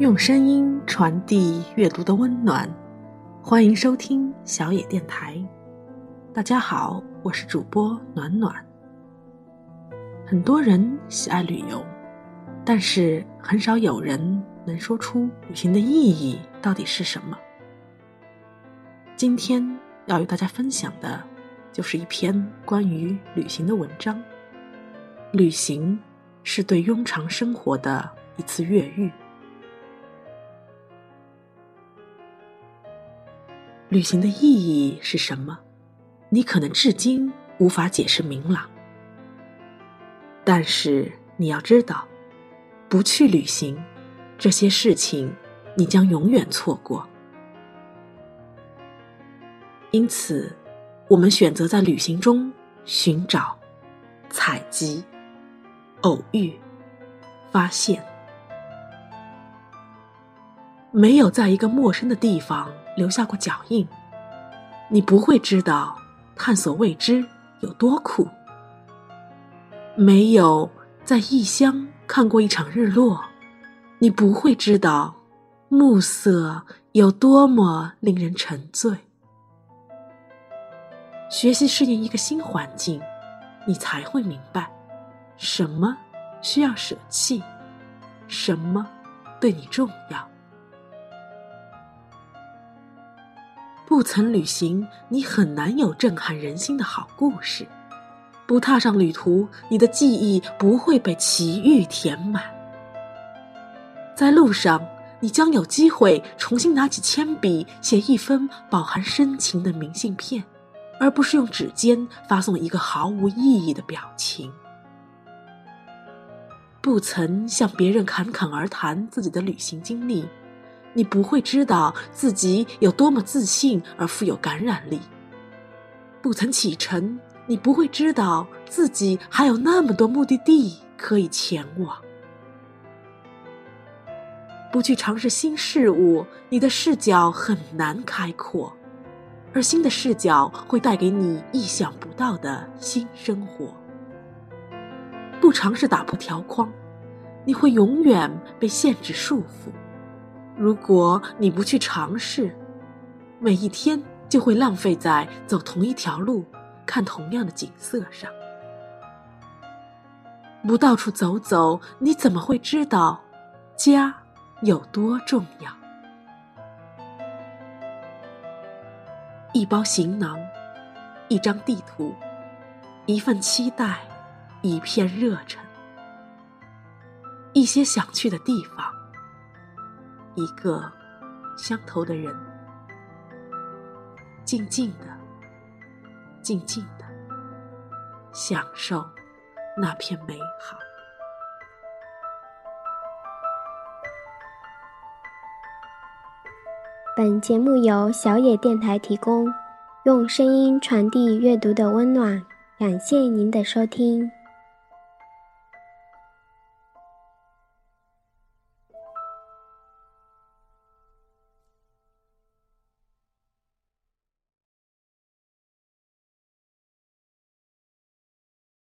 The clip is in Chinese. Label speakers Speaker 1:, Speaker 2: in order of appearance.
Speaker 1: 用声音传递阅读的温暖，欢迎收听小野电台。大家好，我是主播暖暖。很多人喜爱旅游，但是很少有人能说出旅行的意义到底是什么。今天要与大家分享的，就是一篇关于旅行的文章。旅行是对庸常生活的一次越狱。旅行的意义是什么？你可能至今无法解释明朗。但是你要知道，不去旅行，这些事情你将永远错过。因此，我们选择在旅行中寻找、采集、偶遇、发现。没有在一个陌生的地方留下过脚印，你不会知道探索未知有多酷。没有在异乡看过一场日落，你不会知道暮色有多么令人沉醉。学习适应一个新环境，你才会明白什么需要舍弃，什么对你重要。不曾旅行，你很难有震撼人心的好故事；不踏上旅途，你的记忆不会被奇遇填满。在路上，你将有机会重新拿起铅笔，写一封饱含深情的明信片，而不是用指尖发送一个毫无意义的表情。不曾向别人侃侃而谈自己的旅行经历。你不会知道自己有多么自信而富有感染力。不曾启程，你不会知道自己还有那么多目的地可以前往。不去尝试新事物，你的视角很难开阔，而新的视角会带给你意想不到的新生活。不尝试打破条框，你会永远被限制束缚。如果你不去尝试，每一天就会浪费在走同一条路、看同样的景色上。不到处走走，你怎么会知道家有多重要？一包行囊，一张地图，一份期待，一片热忱，一些想去的地方。一个相投的人，静静的，静静的享受那片美好。
Speaker 2: 本节目由小野电台提供，用声音传递阅读的温暖。感谢您的收听。